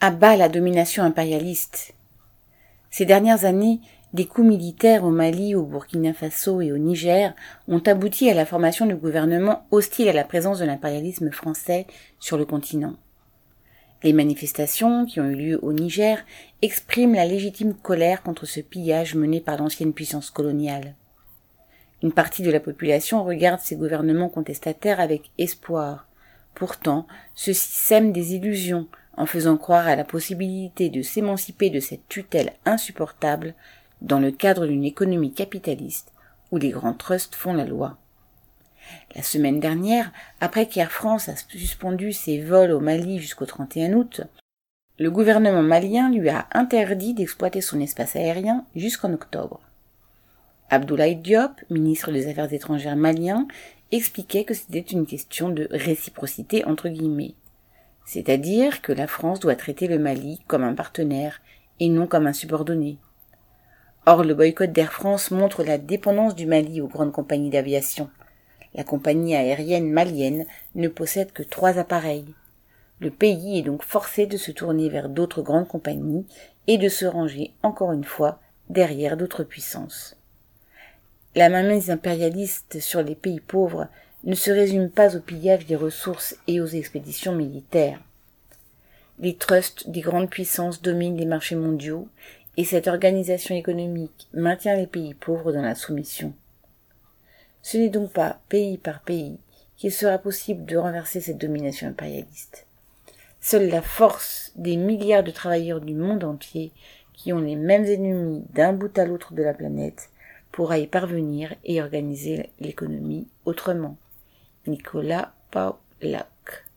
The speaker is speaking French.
À bas la domination impérialiste. Ces dernières années, des coups militaires au Mali, au Burkina Faso et au Niger ont abouti à la formation de gouvernements hostiles à la présence de l'impérialisme français sur le continent. Les manifestations qui ont eu lieu au Niger expriment la légitime colère contre ce pillage mené par l'ancienne puissance coloniale. Une partie de la population regarde ces gouvernements contestataires avec espoir. Pourtant, ceux-ci sèment des illusions en faisant croire à la possibilité de s'émanciper de cette tutelle insupportable dans le cadre d'une économie capitaliste où les grands trusts font la loi. La semaine dernière, après qu'Air France a suspendu ses vols au Mali jusqu'au 31 août, le gouvernement malien lui a interdit d'exploiter son espace aérien jusqu'en octobre. Abdoulaye Diop, ministre des Affaires étrangères malien, expliquait que c'était une question de réciprocité entre guillemets. C'est-à-dire que la France doit traiter le Mali comme un partenaire et non comme un subordonné. Or, le boycott d'Air France montre la dépendance du Mali aux grandes compagnies d'aviation. La compagnie aérienne malienne ne possède que trois appareils. Le pays est donc forcé de se tourner vers d'autres grandes compagnies et de se ranger encore une fois derrière d'autres puissances. La mainmise impérialiste sur les pays pauvres ne se résume pas au pillage des ressources et aux expéditions militaires. Les trusts des grandes puissances dominent les marchés mondiaux et cette organisation économique maintient les pays pauvres dans la soumission. Ce n'est donc pas pays par pays qu'il sera possible de renverser cette domination impérialiste. Seule la force des milliards de travailleurs du monde entier qui ont les mêmes ennemis d'un bout à l'autre de la planète pourra y parvenir et organiser l'économie autrement. Nicolas Paulac